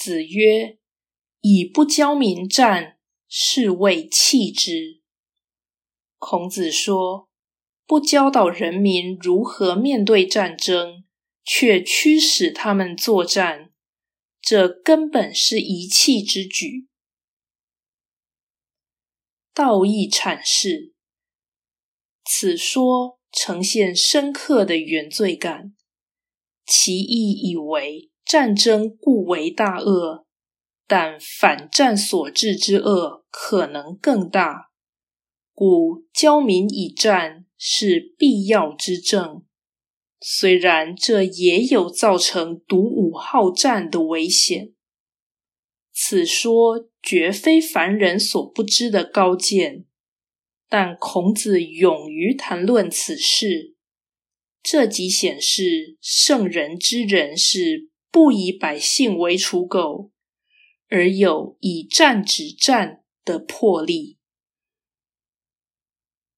子曰：“以不教民战，是谓弃之。”孔子说：“不教导人民如何面对战争，却驱使他们作战，这根本是遗弃之举。”道义阐释，此说呈现深刻的原罪感，其意以为。战争固为大恶，但反战所致之恶可能更大，故教民以战是必要之政。虽然这也有造成独武好战的危险，此说绝非凡人所不知的高见，但孔子勇于谈论此事，这即显示圣人之人是。不以百姓为刍狗，而有以战止战的魄力。